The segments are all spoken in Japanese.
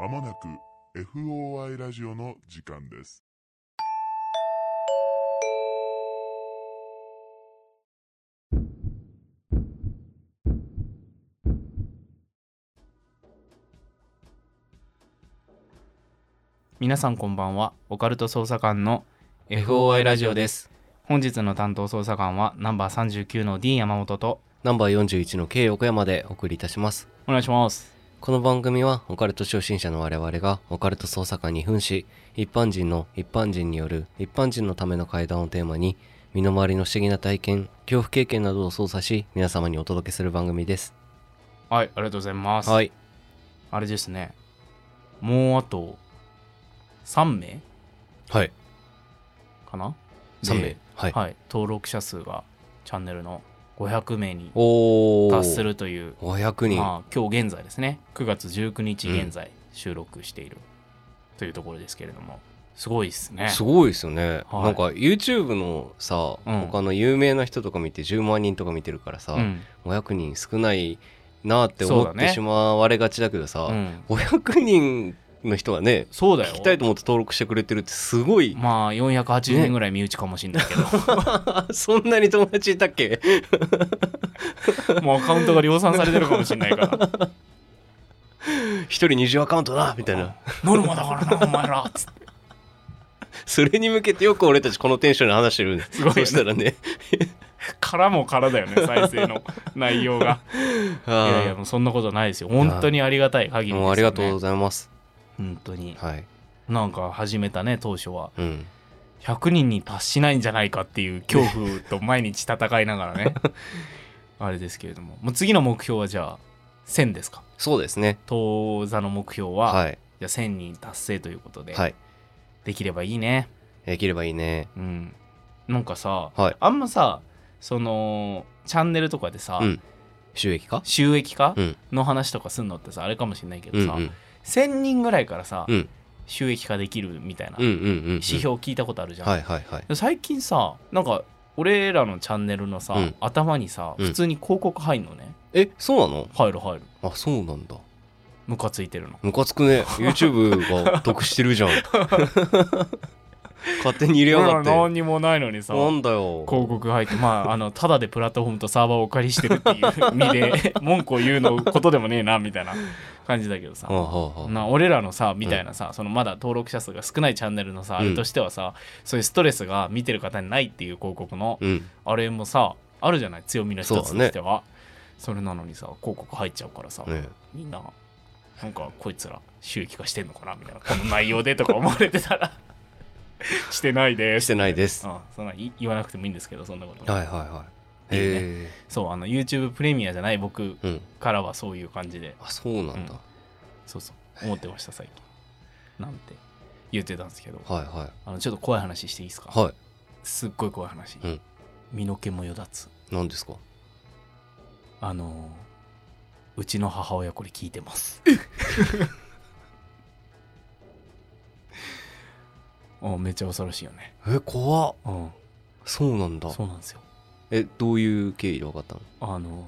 まもなく FOI ラジオの時間です。皆さんこんばんはオカルト捜査官の FOI ラジオです本日の担当捜査官はナンバー39の D 山本とナンバー41の K 横山でお送りいたします。お願いしますこの番組はオカルト初心者の我々がオカルト捜査官に扮し、一般人の一般人による一般人のための会談をテーマに、身の回りの不思議な体験、恐怖経験などを操作し、皆様にお届けする番組です。はいありがとうございます、はい。あれですねもうあと3名？はい。かな？3名で。はい。はい、登録者数がチャンネルの500名に。達するという500人。まあ、今日現在ですね。9月19日現在収録している。というところですけれども、すごいですね。すごいですよね、はい。なんか YouTube のさ、うん。他の有名な人とか見て10万人とか見てるからさ、うん。500人少ないなって思っそうだね。てしまわれがちだけどさ、うん。500人の人がねそうだよ。聞きたいと思って登録してくれてるってすごい、まあ480人ぐらい身内かもしれないけど、そんなに友達いたっけ？もうアカウントが量産されてるかもしれないから。一人20アカウントだみたいな。ノルマだからなお前ら。っつってそれに向けてよく俺たちこのテンションで話してる。すごいよね。そしたらね。殻も殻だよね再生の内容が。いやいやもうそんなことないですよ。本当にありがたい限りですよ、ね、もうありがとうございます本当に。はい。なんか始めたね当初は。うん。100人に達しないんじゃないかっていう恐怖と毎日戦いながらね。あれですけれども。もう次の目標はじゃあ1000ですか？そうですね。当座の目標は、はい。じゃあ1000人達成ということで、はい。できればいいね。できればいいね。うん。なんかさ、はい。あんまさそのチャンネルとかでさ、うん。収益化？収益化うん。の話とかすんのってさあれかもしれないけどさ、うんうん1000人ぐらいからさ、うん。収益化できるみたいなうんうんうんうん。指標聞いたことあるじゃん、最近さなんか俺らのチャンネルのさ、うん。頭にさうん。普通に広告入んのね、えそうなの？入る入る。あそうなんだ。ムカついてるの。ムカつくね。YouTube が得してるじゃん 勝手に入れやがって。何にもないのにさ。なんだよ。広告入ってまあ あのただでプラットフォームとサーバーをお借りしてるっていう意味で 文句を言うのことでもねえなみたいな感じだけどさ。な俺らのさみたいなさ、そのまだ登録者数が少ないチャンネルのさ、あれとしてはさそういうストレスが見てる方にないっていう広告の、うん。あれもさあるじゃない強みの一つとしては。そ,、れなのにさ広告入っちゃうからさ、ね。みんななんかこいつら収益化してんのかなみたいなこの内容でとか思われてたら してないです。してないです。うん、そんな言言わなくてもいいんですけどそんなこと、はいはいはい。へそうあの YouTube プレミアじゃない僕えうん。からはそういう感じで。あそうなんだ。そうそう。思ってました最近。なんて言ってたんですけど。はいはあのちょっと怖い話していいですか、い。はすっごい怖い話、うん。身の毛もよだつ。い何ですか？あのーうちの母親これ聞いてますあめっちゃ恐ろしいよね。え怖っ。うん。そうなんだ。そうなんですよ。えどういう経緯で分かったの？あの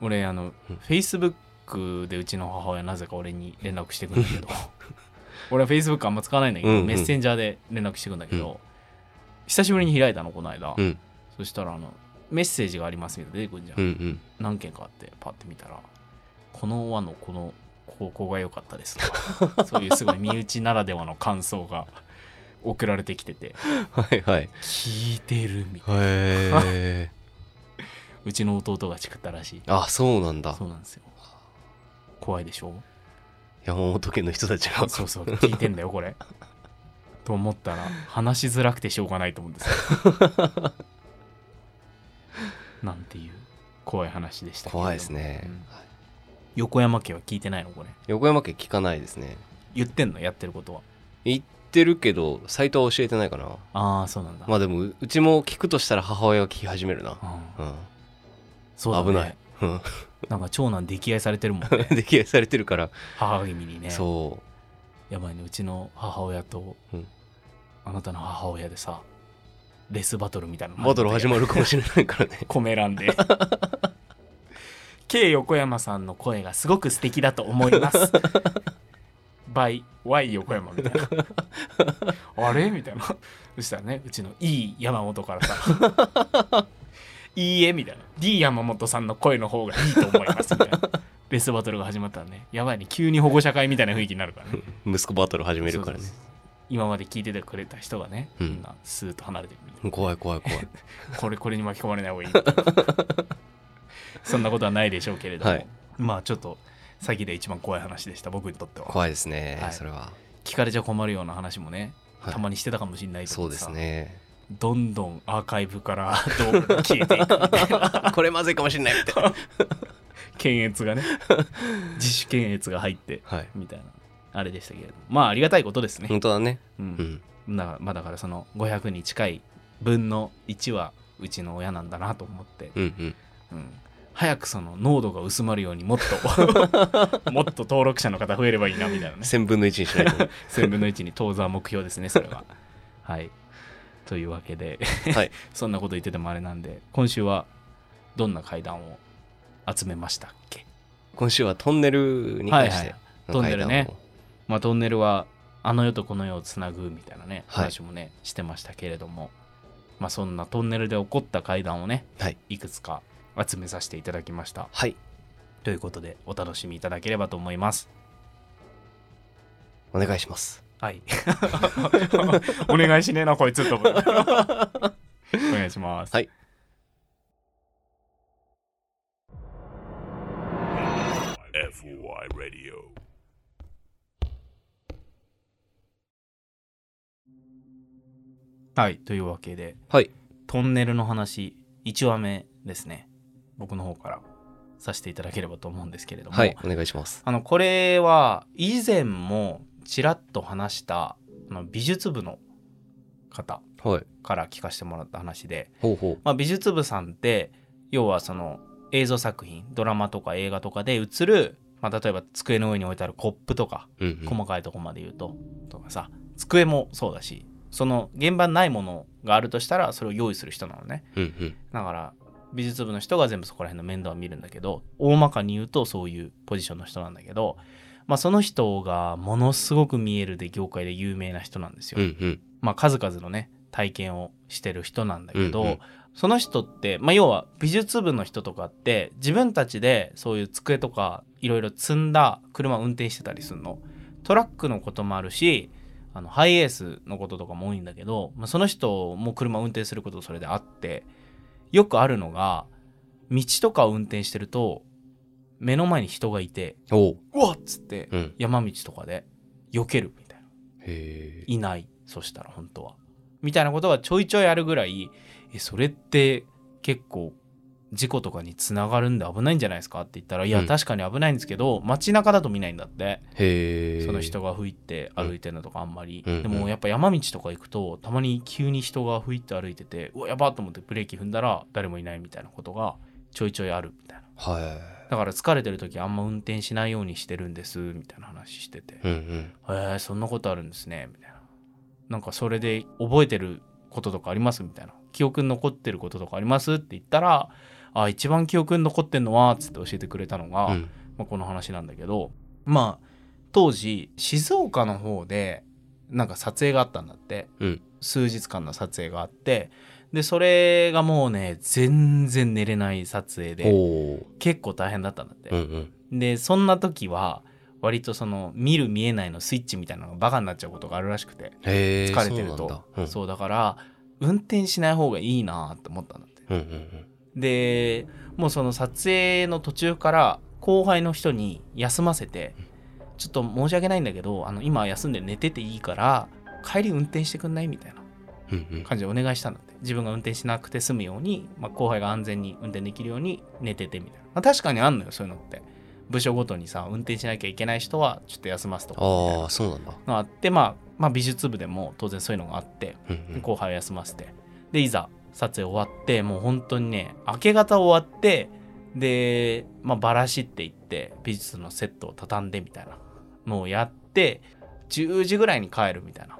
俺あの、うん。Facebook でうちの母親なぜか俺に連絡してくるんだけど。俺は Facebook あんま使わないんだけど、うんうん。メッセンジャーで連絡してくるんだけど、久しぶりに開いたのこの間、うん。そしたらあのメッセージがありますみたいな出てくるじゃん、うんうん。何件かあってパッて見たらこの輪のこのここが良かったですとかそういうすごい身内ならではの感想が送られてきてて。はいはい。聞いてるみたいな。うちの弟がチクったらしい。あそうなんだ。そうなんですよ。怖いでしょ？山本家の人たちが。そうそう。聞いてんだよこれ。と思ったら話しづらくてしょうがないと思うんですよ。なんていう怖い話でした怖いですね。うん。横山家は聞いてないのこれ。横山家聞かないですね。言ってんのやってることは。言ってるけどサイトは教えてないかな。ああそうなんだ、まあでもううちも聞くとしたら母親が聞き始めるな。うん。うん。そうだね。危ない。うん。なんか長男溺愛されてるもんね。溺愛されてるから。母君にね。そやばいねうちの母親と、うん。あなたの母親でさレスバトルみたいなうバトル始まるかもしれないからね。コメ欄で。K 横山さんの声がすごく素敵だと思います by Y 横山みたいな。あれ？みたいな。そしたらねうちの E 山本からさ。いいえみたいな。D 山本さんの声の方がいいと思いますみたいな。ベストバトルが始まったらねやばいね。急に保護者会みたいな雰囲気になるからね。息子バトル始めるからね。そうそうそう。今まで聞いててくれた人がね、うん。みんなスーッと離れてくる怖い怖い怖い。これ これに巻き込まれない方がいい。そんなことはないでしょうけれども、はい。まあちょっと先で一番怖い話でした僕にとっては。怖いですね、はい。それは、聞かれちゃ困るような話もね、はい。たまにしてたかもしれないとそうですね。どんどんアーカイブから動画が消えていく これまずいかもしれないみたいな検閲がね。自主検閲が入ってはい。みたいな。あれでしたけれども。まあありがたいことですね、本当だね。うん。うん。だまあだからその500に近い分の1はうちの親なんだなと思って、うんうん。うん、早くその濃度が薄まるようにもっと もっと登録者の方増えればいいなみたいなね。1000分の1にしないと。1000分の1に当座目標ですねそれは。はい。というわけではい。そんなこと言っててもあれなんで今週はどんな階段を集めましたっけ？今週はトンネルに関してのトンネルね。まあトンネルはあの世とこの世をつなぐみたいなねはい。話もね、してましたけれどもまあそんなトンネルで起こった階段をねはい。いくつか集めさせていただきました。はい。ということでお楽しみいただければと思います。お願いします。はい。お願いしねえなこいつと お願いします。はい。Radio. はい。というわけではい。トンネルの話1話目ですね僕の方からさせていただければと思うんですけれども、はいお願いします。あのこれは以前もちらっと話したあの美術部の方はい。から聞かせてもらった話で、ほうほまあ、美術部さんって要はその映像作品ドラマとか映画とかで映る、まあ、例えば机の上に置いてあるコップとかう、うんうん、細かいとこまで言うととかさ机もそうだしその現場にないものがあるとしたらそれを用意する人なのね。うんうん。だから美術部の人が全部そこら辺の面倒を見るんだけど大まかに言うとそういうポジションの人なんだけど、まあ、その人がものすごく見えるで業界で有名な人なんですよ。うんうん。まあ、数々のね体験をしてる人なんだけど、うんうん。その人って、まあ、要は美術部の人とかって自分たちでそういう机とかいろいろ積んだ車を運転してたりするの。トラックのこともあるしあのハイエースのこととかも多いんだけど、まあ、その人も車を運転することそれであってよくあるのが道とかを運転してると目の前に人がいておう。うわっつってうん。山道とかで避けるみたいな。いない。そしたら本当は。みたいなことがちょいちょいあるぐらいえそれって結構事故とかにつながるんで危ないんじゃないですかって言ったらいや、うん。確かに危ないんですけど街中だと見ないんだって。その人が吹いて歩いてるのとかあんまり、うん。でもやっぱ山道とか行くとたまに急に人が吹いて歩いててうわやばっと思ってブレーキ踏んだら誰もいないみたいなことがちょいちょいあるみたいな。はだから疲れてる時あんま運転しないようにしてるんですみたいな話してて。いうんうん。へえそんなことあるんですねみたいな。なんかそれで覚えてることとかあります？みたいな。記憶に残ってることとかあります？って言ったらあ一番記憶に残ってんのはつって教えてくれたのが、うん。まあ、この話なんだけどまあ当時静岡の方でなんか撮影があったんだって、うん。数日間の撮影があって。でそれがもうね全然寝れない撮影おでお結構大変だったんだって、うんうん。でそんな時は割とその見る見えないのスイッチみたいなのがバカになっちゃうことがあるらしくて疲れてると。そうだ。うん。そうだから運転しない方がいいなって思ったんだって。うんうんでもうその撮影の途中から後輩の人に休ませてちょっと申し訳ないんだけどあの今休んで寝てていいから帰り運転してくんない？みたいな感じでお願いしたんだって。自分が運転しなくて済むように、まあ、後輩が安全に運転できるように寝ててみたいな、まあ、確かにあんのよそういうのって。部署ごとにさ運転しなきゃいけない人はちょっと休ますとかああそうなんだ。あって、まあ、まあ美術部でも当然そういうのがあって後輩を休ませて。でいざ撮影終わってもう本当にね明け方終わってで、まあ、バラシって言って美術のセットを畳んでみたいなのをやって10時ぐらいに帰るみたいな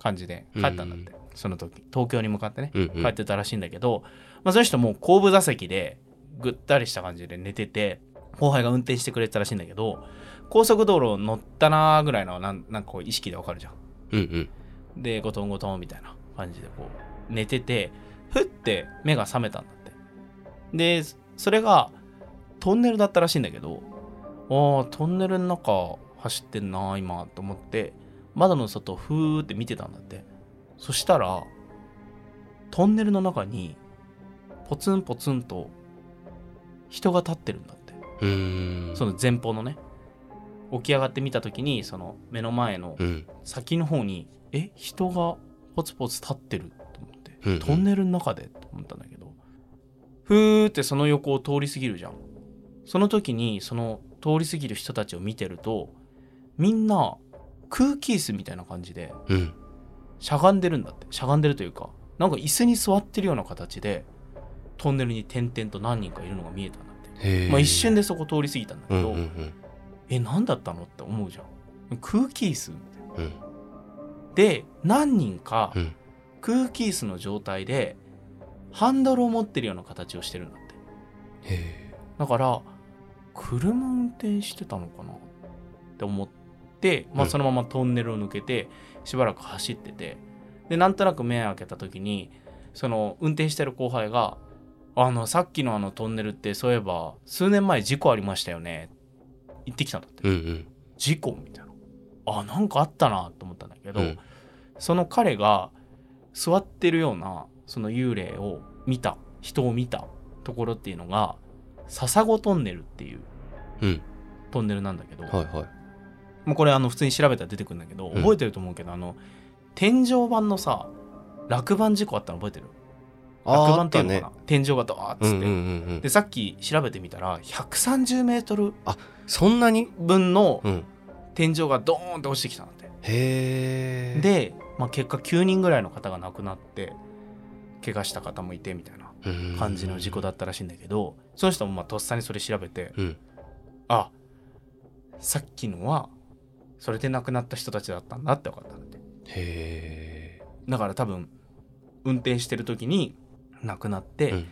感じで帰ったんだって、その時。東京に向かってねうんうん。帰ってたらしいんだけど、まあ、その人もう後部座席でぐったりした感じで寝てて後輩が運転してくれてたらしいんだけど高速道路乗ったなーぐらいのなんなんかこう意識でわかるじゃん。うんうん。でゴトンゴトンみたいな感じでこう寝ててふって目が覚めたんだって。でそれがトンネルだったらしいんだけどああトンネルの中走ってんな今と思って窓の外をふーって見てたんだって。そしたらトンネルの中にポツンポツンと人が立ってるんだって。その前方のね。起き上がってみた時にその目の前のうん。先の方にえ？人がポツポツ立ってるうんうん。トンネルの中でと思ったんだけどふーってその横を通り過ぎるじゃん。その時にその通り過ぎる人たちを見てるとみんな空気椅子みたいな感じでうん。しゃがんでるんだって。しゃがんでるというかなんか椅子に座ってるような形でトンネルに点々と何人かいるのが見えたんだって、まあ、一瞬でそこ通り過ぎたんだけど、うんうんうん。え何だったのって思うじゃん。空気椅子みたいな。うん。で何人かうん空気椅子の状態でハンドルを持ってるような形をしてるんだって。へえ。だから車運転してたのかな？って思って、まあ、うん。そのままトンネルを抜けてしばらく走ってて。でなんとなく目を開けた時にその運転してる後輩が「あのさっきのあのトンネルってそういえば数年前事故ありましたよね」言ってきたんだって。うんうん。事故？みたいな。あなんかあったなと思ったんだけど、うん。その彼が座ってるようなその幽霊を見た人を見たところっていうのが笹子トンネルっていううん。トンネルなんだけど、はいはい。もうこれあの普通に調べたら出てくるんだけど、うん。覚えてると思うけどあの天井板のさ落盤事故あったの覚えてる？落あーあ盤っっていうのかな、天井がドーッつって、うんうんうんうん。でさっき調べてみたら130メートルそんなに？分のうん。天井がドーンって落ちてきたんだって。へえで、まあ、結果9人ぐらいの方が亡くなって怪我した方もいてみたいな感じの事故だったらしいんだけどその人もまあとっさにそれ調べてうん。あさっきのはそれで亡くなった人たちだったんだって分かったんだって。だから多分運転してる時に亡くなって、うん。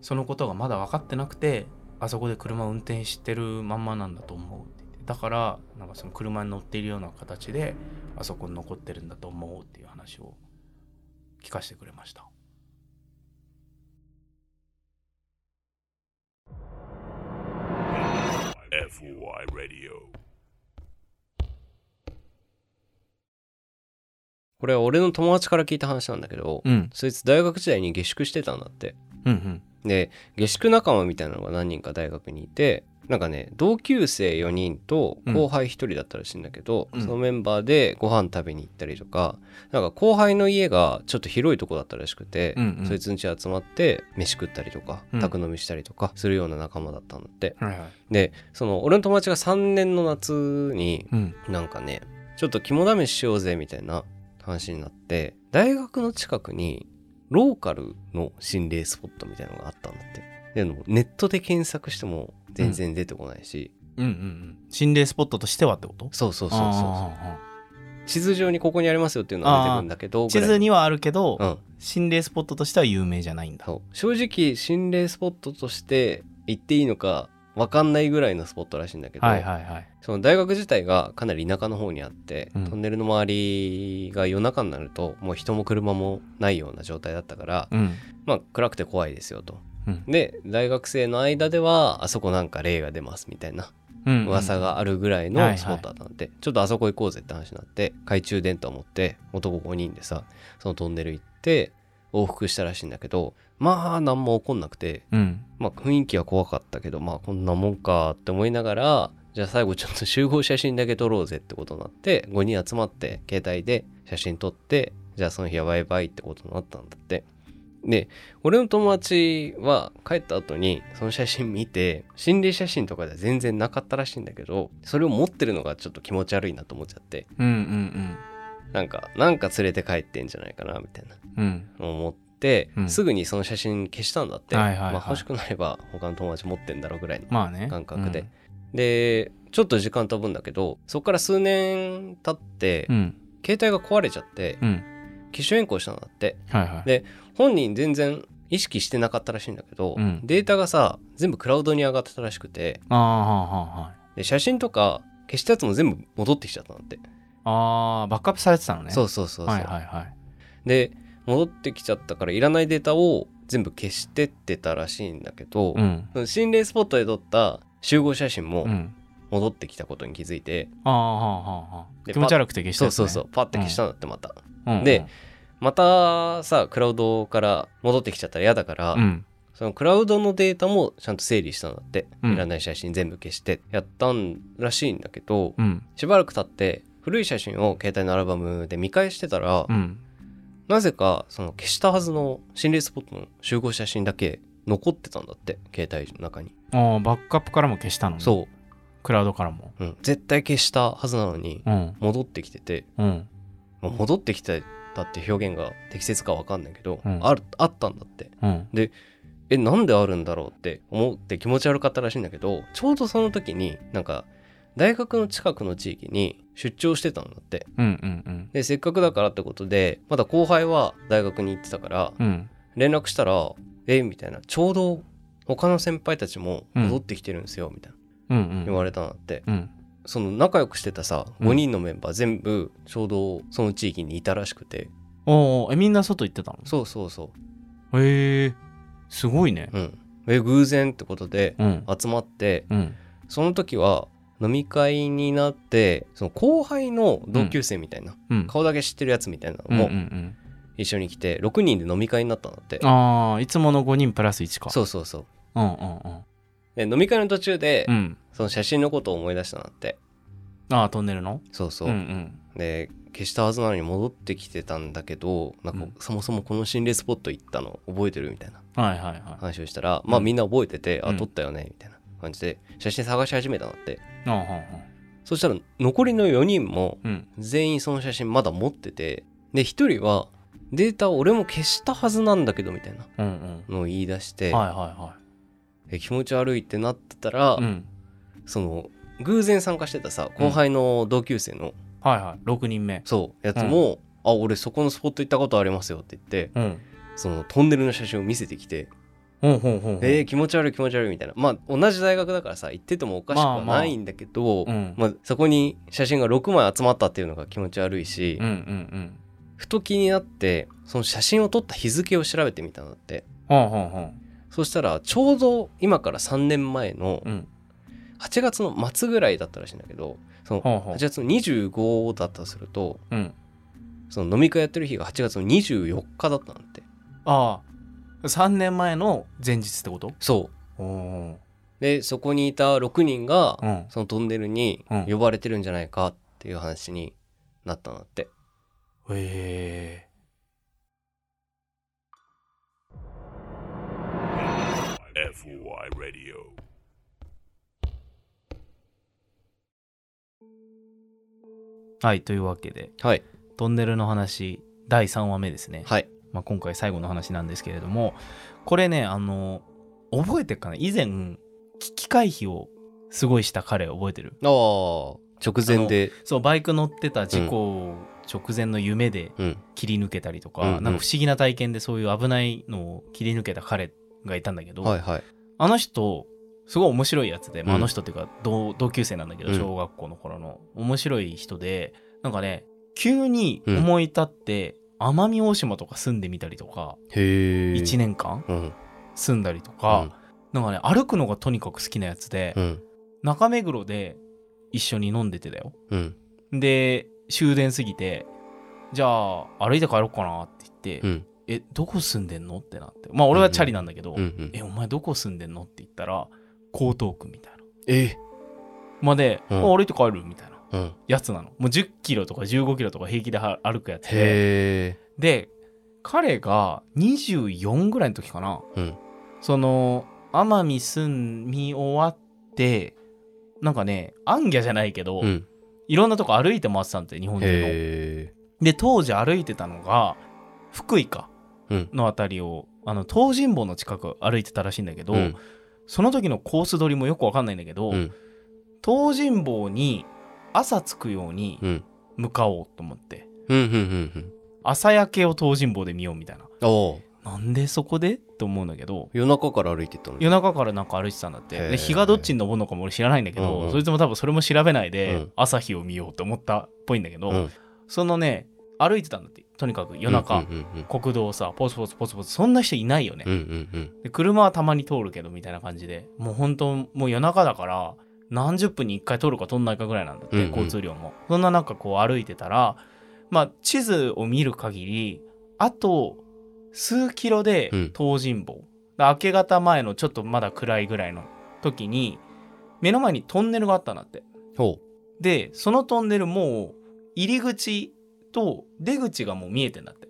そのことがまだ分かってなくてあそこで車を運転してるまんまなんだと思うだからなんかその車に乗っているような形であそこに残ってるんだと思うっていう話を聞かせてくれました。FOI Radio これは俺の友達から聞いた話なんだけど、うん。そいつ大学時代に下宿してたんだって。うんうん。で下宿仲間みたいなのが何人か大学にいてなんかね同級生4人と後輩1人だったらしいんだけど、うん。そのメンバーでご飯食べに行ったりとかなんか後輩の家がちょっと広いとこだったらしくて、うんうん。そいつん家集まって飯食ったりとかうん。宅飲みしたりとかするような仲間だったんだって、はいはい。でその俺の友達が3年の夏にうん。なんかねちょっと肝試ししようぜみたいな話になって大学の近くにローカルの心霊スポットみたいなのがあったんだって。でもネットで検索しても全然出てこないし、うんうんうん。心霊スポットとしてはってこと？そうそうそうそうそう。あ地図上にここにありますよっていうのは出てくるんだけどー地図にはあるけど、うん。心霊スポットとしては有名じゃないんだ。正直心霊スポットとして行っていいのか分かんないぐらいのスポットらしいんだけど、はいはいはい。その大学自体がかなり田舎の方にあって、うん。トンネルの周りが夜中になるともう人も車もないような状態だったから、うんまあ暗くて怖いですよと。うん。で大学生の間ではあそこなんか霊が出ますみたいなうん噂があるぐらいのスポットだったので、ちょっとあそこ行こうぜって話になって懐中電灯を持って男5人でさそのトンネル行って往復したらしいんだけどまあ何も起こんなくてうん。まあ雰囲気は怖かったけどまあこんなもんかって思いながらじゃあ最後ちょっと集合写真だけ撮ろうぜってことになって5人集まって携帯で写真撮ってじゃあその日はバイバイってことになったんだってで俺の友達は帰った後にその写真見て心霊写真とかでは全然なかったらしいんだけどそれを持ってるのがちょっと気持ち悪いなと思っちゃって。うんうんなんかなんか連れて帰ってんじゃないかなみたいな。うん。うん思って、うん。すぐにその写真消したんだって、はいはいはい。まあ、欲しくなれば他の友達持ってんだろうぐらいのまあね。感覚で。でちょっと時間飛ぶんだけどそこから数年経って、うん。携帯が壊れちゃってうん。機種変更したんだって。はいはい。で本人全然意識してなかったらしいんだけど、うん。データがさ全部クラウドに上がってたらしくてで写真とか消したやつも全部戻ってきちゃったんだって、あーバックアップされてたのね。そううそうそうそう、はいはいはい。で戻ってきちゃったからいらないデータを全部消してってたらしいんだけど、うん。心霊スポットで撮った集合写真もうん。戻ってきたことに気づいて、ああはあはあ気持ち悪くて消したね。そうそうそう。パッて消したんだってまた、うん。でまたさクラウドから戻ってきちゃったら嫌だから、うん。そのクラウドのデータもちゃんと整理したんだって、うん。いらない写真全部消してやったんらしいんだけど、うん。しばらく経って古い写真を携帯のアルバムで見返してたら、うん。なぜかその消したはずの心霊スポットの集合写真だけ残ってたんだって携帯の中に、ああバックアップからも消したのね。そクラウドからも。う、うん、絶対消したはずなのにうん。戻ってきてて。うん。戻ってきてたって表現が適切かわかんないけど、うん。あるあったんだって。うん。えなんであるんだろうって思って気持ち悪かったらしいんだけどちょうどその時になんか大学の近くの地域に出張してたんだって。うんうんうん。でせっかくだからってことでまだ後輩は大学に行ってたからうん。連絡したら「えみたいな。ちょうど他の先輩たちも戻ってきてるんですよ、みたいな。うんうん。言われたんだって。うんその仲良くしてたさうん。5人のメンバー全部ちょうどその地域にいたらしくて、おおえみんな外行ってたそうそうそのへえすごいね。ううん。え偶然ってことでうん。集まってうん。その時は飲み会になってその後輩の同級生みたいな、うん。顔だけ知ってるやつみたいなうんのもうんうん一緒に来て6人で飲み会になったんだって、ああいつもの5人プラス1か。そうそうそう。うんうんで飲み会の途中で、うん。うんその写真のことを思い出したんだって。ああトンネルの？そうそう、うんうん。で消したはずなのに戻ってきてたんだけどなんかうん。そもそもこの心霊スポット行ったの覚えてるみたいな。はいはいはい。話をしたら、まあみんな覚えてて、うん。あ撮ったよねみたいな感じで写真探し始めたんだって。ああはあはあそしたら残りの4人もうん。全員その写真まだ持っててで1人はデータを俺も消したはずなんだけどみたいなうんうん。のを言い出して、はいはいはえ気持ち悪いってなってたら、いうん。その偶然参加してたさ後輩の同級生の、はいはい。6人目。そうやつも、あ俺そこのスポット行ったことありますよって言ってうん。そのトンネルの写真を見せてきて、ほうほうほうほう。えー、気持ち悪い気持ち悪いみたいな。まあ同じ大学だからさ行っててもおかしくはないんだけど、まあまあうん。まあそこに写真が6枚集まったっていうのが気持ち悪いし、うんうんふと気になってその写真を撮った日付を調べてみたんだって。うんほうほうほうそしたらちょうど今から3年前のうん。8月の末ぐらいだったらしいんだけどそのほうほう。8月の25だったとするとうん。その飲み会やってる日が8月の24日だったんだって。ああ。3年前の前日ってこと？そう。でそこにいた6人がうん。そのトンネルにうん。呼ばれてるんじゃないかっていう話になったんだって。へえ FOI Radio. はいというわけではい。トンネルの話第3話目ですね、はい。まあ、今回最後の話なんですけれどもこれねあの覚えてるかな？以前危機回避をすごいした彼覚えてる？ああ直前で。そうバイク乗ってた事故直前の夢でうん。切り抜けたりとか、うんうん。なんか不思議な体験でそういう危ないのを切り抜けた彼がいたんだけど、はいはい。あの人すごい面白いやつで、まあ、うん。あの人っていうか同同級生なんだけどうん。小学校の頃の。面白い人でなんかね急に思い立って奄美大島とか住んでみたりとかへえ1年間うん。住んだりとか、なんかね歩くのがとにかく好きなやつで、うん。中目黒で一緒に飲んでてだよ。うん。で終電過ぎてじゃあ歩いて帰ろうかなって言って、うんえどこ住んでんの？ってなって。まあ俺はチャリなんだけど、うんうん。えお前どこ住んでんの？って言ったら江東区みたいな。え？まで、うん。あ歩いて帰るみたいな。うん。やつなの。もう1 0キロとか1 5キロとか平気では歩くやつで。で彼が24ぐらいの時かな。うん。その奄美住み終わってなんかねアンギャじゃないけど、うん。いろんなとこ歩いて回ってたんだって日本中の。で当時歩いてたのが福井か。うんの辺りをあの東尋坊の近く歩いてたらしいんだけど、うん。その時のコース取りもよくわかんないんだけど、うん。東尋坊に朝着くようにうん。向かおうと思って、うんうんうん朝焼けを東尋坊で見ようみたいな。なんでそこで？って思うんだけど夜中から歩いてったの夜中からなんか歩いてたんだって。で日がどっちに昇るのかも俺知らないんだけど、うんうんそいつも多分それも調べないで、うん。朝日を見ようって思ったっぽいんだけど、うん。そのね歩いてたんだって。とにかく夜中、うんうんうん国道をさポツポツポツポツ。そんな人いないよね、うんうんうん。で車はたまに通るけどみたいな感じで。もう本当もう夜中だから何十分に1回通るか通んないかぐらいなんだって、うんうん。交通量も。そんな中こう歩いてたらまあ地図を見る限りあと数キロでうん。東尋坊、だ明け方前のちょっとまだ暗いぐらいの時に目の前にトンネルがあったんだって。ほでそのトンネルもう入り口と出口がもう見えてんだって。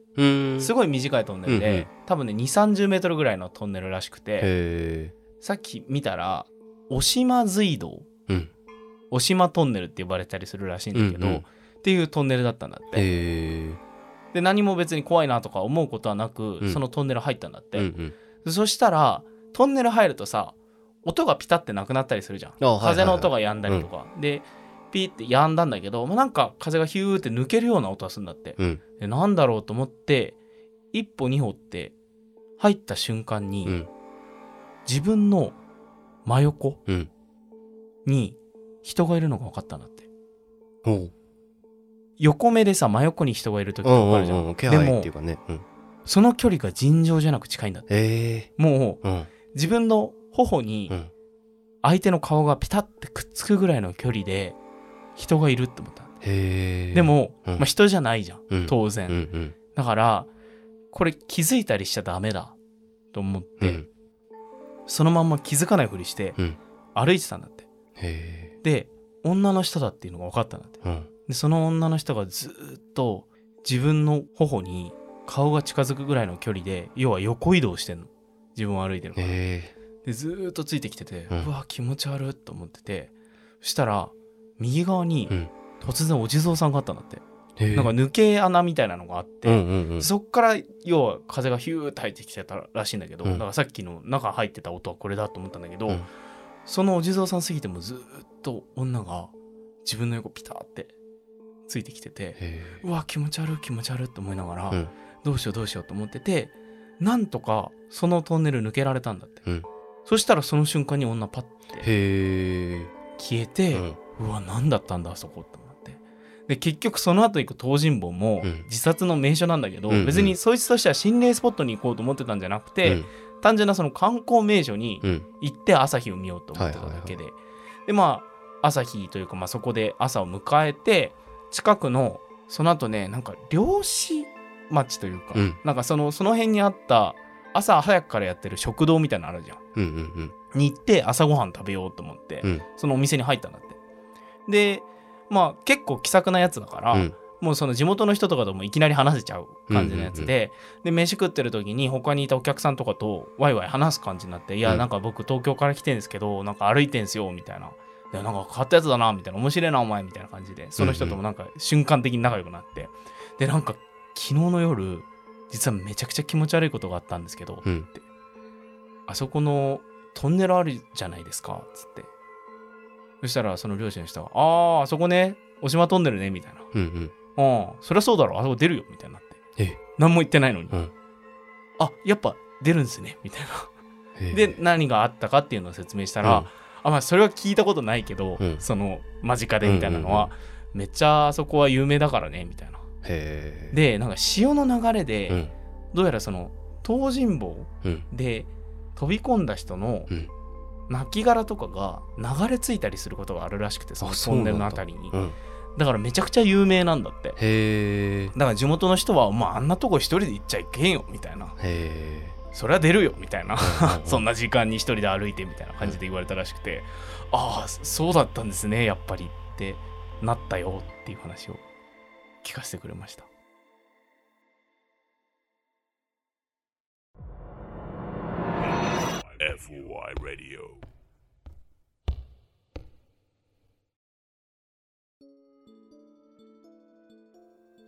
すごい短いトンネルで、うんうん。多分ね2 3 0メートルぐらいのトンネルらしくてさっき見たら渡島隧道。うん。渡島トンネルって呼ばれたりするらしいんだけど、うんうん。っていうトンネルだったんだって。で何も別に怖いなとか思うことはなく、うん。そのトンネル入ったんだって、うんうん。でそしたらトンネル入るとさ音がピタってなくなったりするじゃん、あはいはいはい。風の音が止んだりとか、でピーって止んだんだけど、まあ、なんか風がヒューって抜けるような音がするんだって、うん。でなんだろうと思って一歩二歩って入った瞬間に、うん。自分の真横うん。に人がいるのが分かったんだって。ほう。横目でさ真横に人がいる時ってうんう分かるじゃん,、んうん気配っていうかね。うん。その距離が尋常じゃなく近いんだって。へえ。もううん。自分の頬にうん。相手の顔がピタッてくっつくぐらいの距離で人がいるって思った。でも、うん。まあ、人じゃないじゃん。うん。当然、うんうん。だからこれ気づいたりしちゃダメだ。と思って、うん。そのまんま気づかないふりしてうん。歩いてたんだって。へで女の人だっていうのが分かったんだって。でその女の人がずーっと自分の頬に顔が近づくぐらいの距離で要は横移動してんの。自分を歩いてるから。でずーっとついてきてて、ううんわ気持ち悪いと思ってて。そしたら右側にうん。突然お地蔵さんがあったんだって、なんか抜け穴みたいなのがあって、うんうんうん。そっから要は風がヒューって入ってきてたらしいんだけど、うん。だからさっきの中入ってた音はこれだと思ったんだけど、うん。そのお地蔵さん過ぎてもずーっと女が自分の横ピタってついてきてて、うわ気持ち悪い気持ち悪いって思いながら、うん。どうしようどうしようと思っててなんとかそのトンネル抜けられたんだって、うん。そしたらその瞬間に女パッて消えて、ううんわ何だったんだあそこって思って。で結局その後行く東尋坊もうん。自殺の名所なんだけど、うんうん。別にそいつとしては心霊スポットに行こうと思ってたんじゃなくて、うん。単純なその観光名所にうん。行って朝日を見ようと思ってただけで、でまあ朝日というか、まあ、そこで朝を迎えて近くのその後ねなんか漁師町というか、うん。なんかそのその辺にあった朝早くからやってる食堂みたいなのあるじゃんうんうん。に行って朝ごはん食べようと思って、うん。そのお店に入ったんだってでまあ結構気さくなやつだから、うん。もうその地元の人とかともいきなり話せちゃう感じのやつで、で飯食ってる時に他にいたお客さんとかとワイワイ話す感じになって「いやうん。なんか僕東京から来てんですけどなんか歩いてんすよ」みたいな「でなんか変わったやつだな」みたいな「面白いなお前」みたいな感じで。その人ともなんか瞬間的に仲良くなって。でなんか昨日の夜実はめちゃくちゃ気持ち悪いことがあったんですけど、うん。あそこのトンネルあるじゃないですかつってそしたらその漁師の人が「あああそこね渡島トンネルね」みたいな。うんうんそりゃそうだろ、あそこ出るよ、みたいになって。ええ。何も言ってないのに。うんあ、やっぱ出るんですね、みたいな。で、何があったかっていうのを説明したら、うん。あ、まあ、それは聞いたことないけど、うん。その、間近でみたいなのは、うんうん。めっちゃあそこは有名だからね、みたいな。へえ。で、なんか潮の流れで、うん。どうやらその、東尋坊うん。で飛び込んだ人のうん亡骸とかが流れ着いたりすることがあるらしくて、そのあトンネルのあそうなんだ。たりに。うん。だからめちゃくちゃ有名なんだって。へえ。だから地元の人は、まあ、あんなとこ一人で行っちゃいけんよみたいな。へそれは出るよみたいな。え そんな時間に一人で歩いてみたいな感じで言われたらしくて、ああそうだったんですねやっぱりってなったよっていう話を聞かせてくれました FOI Radio.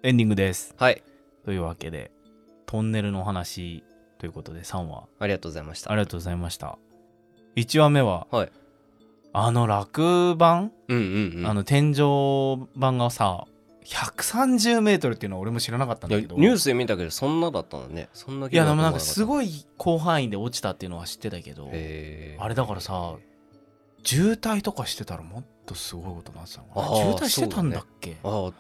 エンディングです。はい。というわけでトンネルの話ということで3話ありがとうございました。ありがとうございました。1話目は、はい。あの落盤、うんうんうん。あの天井板がさ130メートルっていうのは俺も知らなかったんだけど。ニュースで見たけどそんなだったんだね。そんないやでもなんかすいごい広範囲で落ちたっていうのは知ってたけどあれだからさ渋滞とかしてたらもっとすごいことになってたのかな。渋滞してたんだっけ、ああ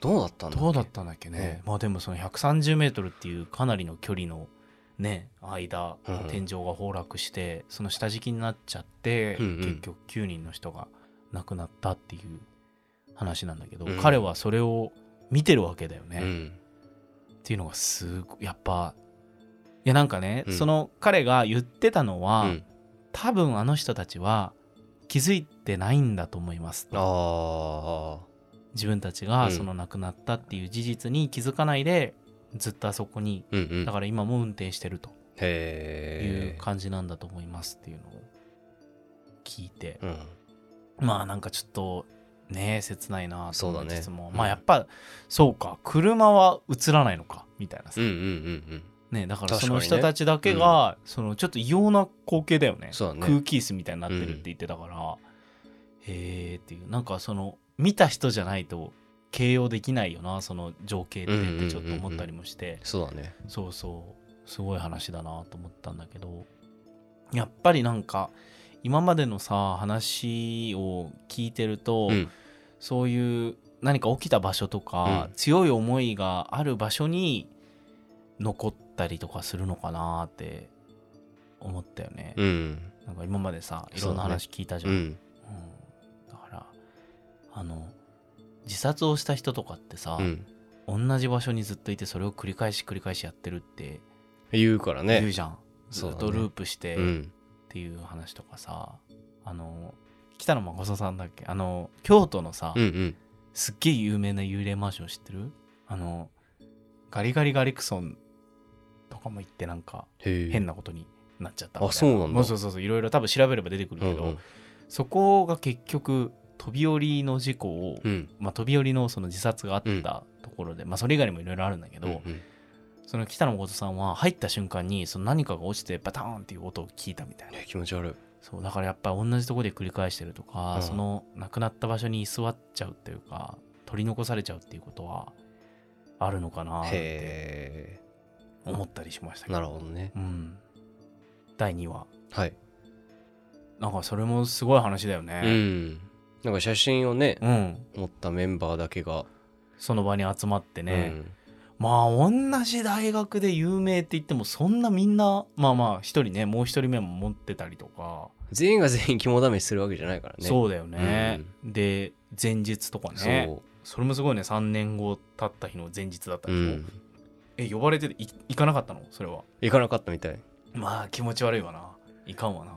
どうだったんだどうだったんだっけね、ねまあでもその130メートルっていうかなりの距離のね間、うん。天井が崩落してその下敷きになっちゃって、うんうん。結局9人の人が亡くなったっていう話なんだけど、うん。彼はそれを見てるわけだよね、っうん。ていうのがすごいやっぱいやなんかね、うん。その彼が言ってたのは、うん。多分あの人たちは気づいてないんだと思いますと。あ自分たちうん。がその亡くなったっていう事実に気づかないでずっとあそこにあうんうん。だから今も運転してると。いう感じなんだと思いますっていうのを聞いて。うん。まあなんかちょっとね切ないなと思いつつも、ねまあやっぱそうか。車は映らないのかみたいなさ、うんうんうんうん。ねだからその人たちだけが、そのちょっと異様な光景だよね。そうだね。空気椅子みたいになってるって言ってたから、へえっていう。なんかその見た人じゃないと形容できないよなその情景ってってちょっと思ったりもして、そうだね。そうそう。すごい話だなと思ったんだけど。やっぱりなんか今までのさ話を聞いてると、うん。そういう何か起きた場所とか、うん。強い思いがある場所に残ったりとかするのかなって思ったよね、うん。なんか今までさいろんな話聞いたじゃ、うん。んうん。だからあの自殺をした人とかってさ、うん同じ場所にずっといてそれを繰り返し繰り返しやってるって言うからね言うじゃん、ずっとループしてっうんていう話とかさ、あの北野誠さんだっけ？あの京都のさ、うんうん。すっげえ有名な幽霊マンション知ってる？あのガリガリガリクソンとかも行ってなんか変なことになっちゃったあそうなんだ。そうそうそういろいろ多分調べれば出てくるけど、うんうん。そこが結局飛び降りの事故を、うん。まあ、飛び降りのその自殺があったところで、まあそれ以外にもいろいろあるんだけど、うんうんその北野誠さんは入った瞬間にその何かが落ちてバターンっていう音を聞いたみたいな。え気持ち悪い。そうだからやっぱ同じところで繰り返してるとか、うん。その亡くなった場所に居座っちゃうっていうか取り残されちゃうっていうことはあるのかなってへ思ったりしましたえけど。なるほどね。うん、第2話。はい。なんかそれもすごい話だようねん。なんか写真をねうん、持ったメンバーだけが。その場に集まってね、うんまあ同じ大学で有名って言ってもそんなみんなまあまあ一人ねもう一人目も持ってたりとか、全員が全員肝試しするわけじゃないからね。そうだよね、で前日とかね。そそれもすごいね。3年後経った日の前日だったう、うん、え呼ばれててい行かなかったの？それは。行かなかったみたい。まあ気持ち悪いわな。いかんわな。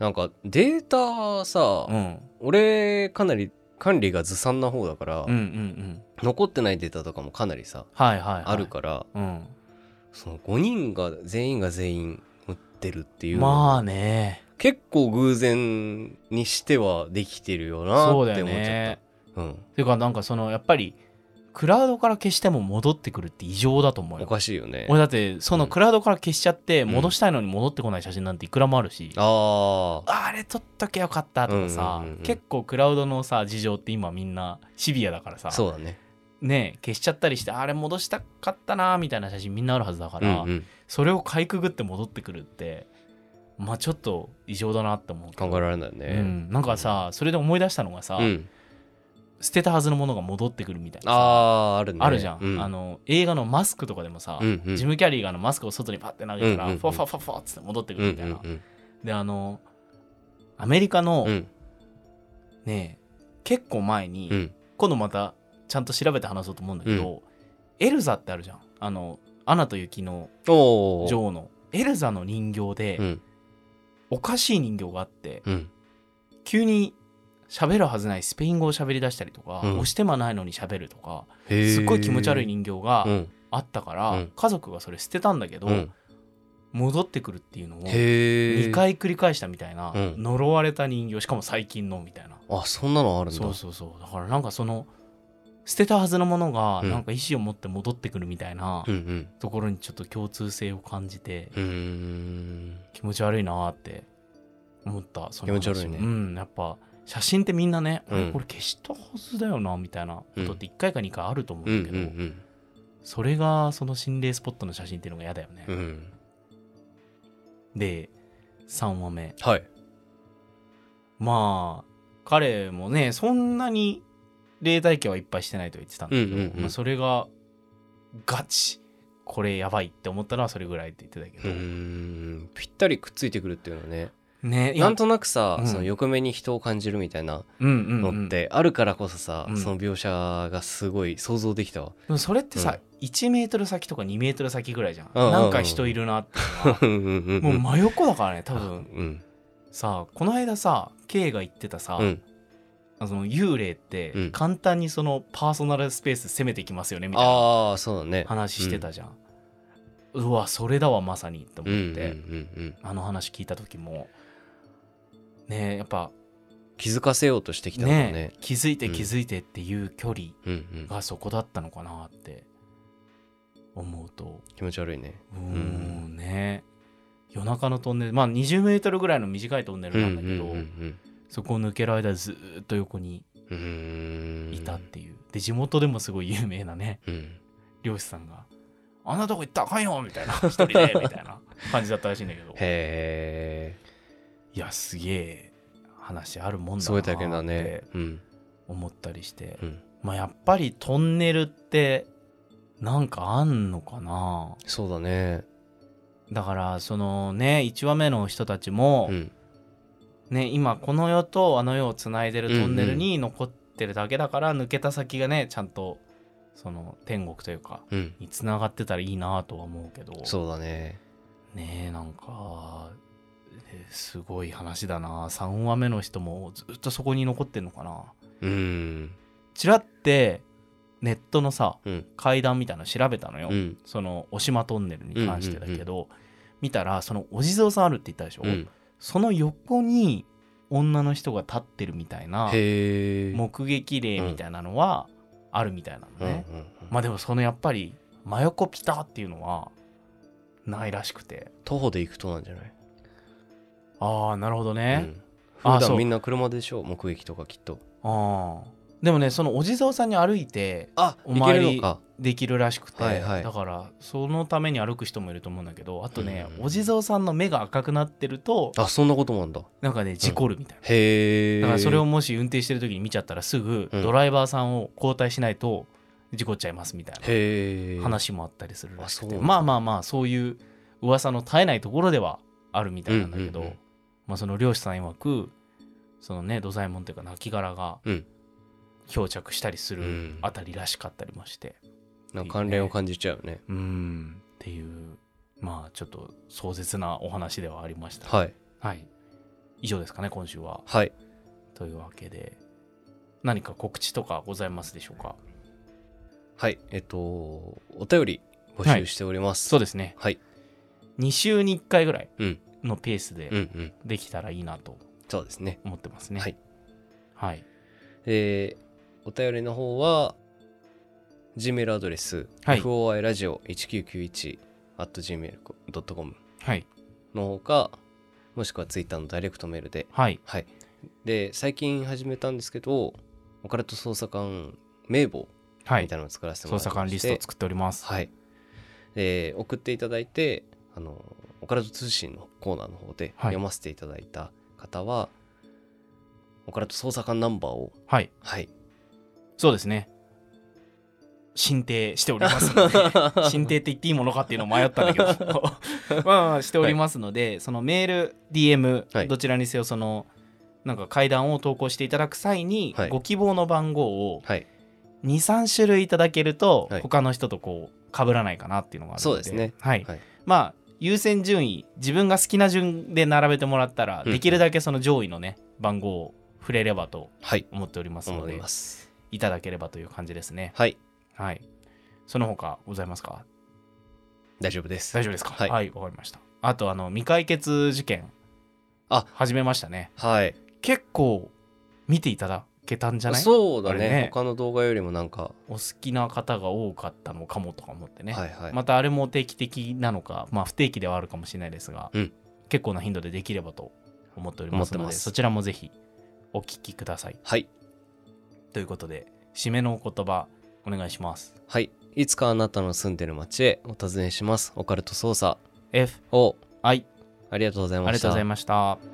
なんかデータさ、うん。俺かなり管理がずさんな方だから、うんうんうん。残ってないデータとかもかなりさ、はいはい、はい、あるからうん。その5人が全員が全員持ってるっていうのまあね。結構偶然にしてはできてるよなそうだよって思っちゃねった。うん。ていうかなんかそのやっぱりクラウドから消しても戻ってくるって異常だと思うおよかしいよね。俺だってそのうん。クラウドから消しちゃってん。戻したいのに戻ってこない写真なんていくらもあるし、ああああれ撮っとけよかったとかさ、うんうんうんうん。結構クラウドのさ事情って今みんなシビアだからさ。そうだね。ね消しちゃったりしてあれ戻したかったなみたいな写真みんなあるはずだから、うんうん。それをかいくぐって戻ってくるってまあちょっと異常だなって思う考えられないようねん、なんかさそれで思い出したのがさ、うん捨てたはずのものが戻ってくるみたいなさあああるね。あるじゃん、うあの映画のマスクとかでもさ、うんうん。ジム・キャリーがあのマスクを外にパッて投げたら、うんうんうん。ファファファファっつって戻ってくうんるみたいな、うんうんであのアメリカの、うん。ね結構前に、うん。今度またちゃんと調べて話そうと思うんだけど、エルザってあるじゃん。あの「アナと雪の女王」の。エルザの人形で、うん。おかしい人形があってうん。急に喋るはずないスペイン語を喋り出したりとか、うん。押してもないのに喋るとかすっごい気持ち悪い人形がうん。あったから、うん。家族がそれ捨てたんだけど、うん。戻ってくるっていうのをへえ2回繰り返したみたいな、うん。呪われた人形しかも最近のみたいな。あそんなのあるんだ。そうそうそう。だからなんかその捨てたはずのものがうん。なんか意思を持って戻ってくるみたいなところにちょっと共通性を感じて気持ち悪いなーって思ったその話。気持ち悪いね。うんやっぱ写真ってみんなね、うん。これ消したはずだよなみたいなことって1回か2回あると思うんうんだけど、それがその心霊スポットの写真っていうのが嫌だよね、うん。で3話目。はい。まあ彼もねそんなに霊体験はいっぱいしてないと言ってたんだけど、まあ、それがガチこれやばいって思ったのはそれぐらいって言ってたけど、うーんぴったりくっついてくるっていうのはねねなんとなくさ、うん。その横目に人を感じるみたいなうんうんうん。のってあるからこそさ、うん。その描写がすごい想像できたわ。でもそれってさ、1メートル先とか2メートル先ぐらいじゃん、うん。うんうんなんか人いるなっていうのは。もう真横だからね多分。うん。さこの間さ K が言ってたさ、うん。あその幽霊ってうん。簡単にそのパーソナルスペース攻めてきますよねみたいな。話してたじゃん、うわそれだわまさにって。思うんうんって、うんうん。あの話聞いた時もねえやっぱ気づかせようとしてきたんだね。ね気づいてうん。気づいてっていう距離がそこだったのかなって思うと。気持ち悪いね。うーん。ね。夜中のトンネルまあ20メートルぐらいの短いトンネルなんだけど、そこを抜ける間ずーっと横にいたっていう、で地元でもすごい有名なねうん。漁師さんが「あんなとこ行ったらあかんよ」みたいな一人でみたいな感じだったらしいんだけど。へいやすげえ話あるもんだなっねて。うん。思ったりして、うん。まあやっぱりトンネルってなんかあんのかなそうだね。だからそのね1話目の人たちも、うん。ね今この世とあの世をつないでるトンネルに残ってるだけだから、抜けた先がねちゃんとその天国というかうん。につながってたらいいなとは思うけど。そうだね。ねえなんかえすごい話だな。3話目の人もずっとそこに残ってんのかな。うん。ちらってネットのさうん。階段みたいなの調べたのよ、うん。その渡島トンネルに関してだけど、見たらそのお地蔵さんあるって言ったでしょ、うん。その横に女の人が立ってるみたいな。目撃例みたいなのはあるみたいなのね、うんうんうん。まあでもそのやっぱり真横ピタっていうのはないらしくて。徒歩で行くとなんじゃない？ああなるほどね、うん。普段みんな車でしょ？目撃とかきっと。ああでもねそのお地蔵さんに歩いてあお参りできるらしくて、はいはい。だからそのために歩く人もいると思うんだけどあとね、うん。お地蔵さんの目が赤くなってるとあそんなこともあんだ。なんかね事故るみたいな、へえだからそれをもし運転してる時に見ちゃったらすぐうん。ドライバーさんを交代しないと事故っちゃいますみたいな話もあったりするらしくて。まあまあまあそういう噂の絶えないところではあるみたいなんだけど、うんうんうんまあ、その漁師さん曰くそのね土左衛門というか亡骸がうん。漂着したりするうん。あたりらしかったりもして。なんか関連を感じちゃうね。うん。っていうまあちょっと壮絶なお話ではありました。はい。はい。以上ですかね今週は。はい。というわけで。何か告知とかございますでしょうか？はい。えっとお便り募集しております。そうですね。はい。2週に1回ぐらい。うんのペースうんでうん。できたらいいなとそうですね。思ってますね。はい。はい。えーお便りの方は Gmail アドレス、はい。foiradio1991 at gmail.com はい。の方かもしくは Twitter のダイレクトメールで。はい。はい。で最近始めたんですけどオカルト捜査官名簿はい。みたいなのを作らせてもら捜査官ってまして。リストを作っております。はい。で送っていただいてあのオカルト通信のコーナーの方ではい。読ませていただいた方は、オカルト捜査官ナンバーをはい。はい。そうですね。進呈しておりますので 進呈って言っていいものかっていうのを迷ったんだけど。まあまあしておりますので、そのメール DM、はい。どちらにせよそのなんか階段を投稿していただく際に、はい。ご希望の番号をはい。23種類いただけると、はい。他の人とこう被らないかなっていうのがあるので。そうですね。はい、はい。まあ優先順位自分が好きな順で並べてもらったら、うん。できるだけその上位のね番号を触れればとはい。思っておりますので思いいただければという感じですね。はい。はい。その他ございますか？大丈夫です。大丈夫ですか？はい。はいわ、かりました。あとあの未解決事件あ。始めましたね。はい。結構見ていただけたんじゃない？そうだね。ね。他の動画よりもなんか。お好きな方が多かったのかもとか思ってね、はいはい、またあれも定期的なのかまあ不定期ではあるかもしれないですが、うん。結構な頻度でできればと思っておりますのでそちらもぜひお聞きください。はい。ということで締めのお言葉お願いします。はい。いつかあなたの住んでる街へお尋ねします。オカルト捜査 F を I ありがとうございました。ありがとうございました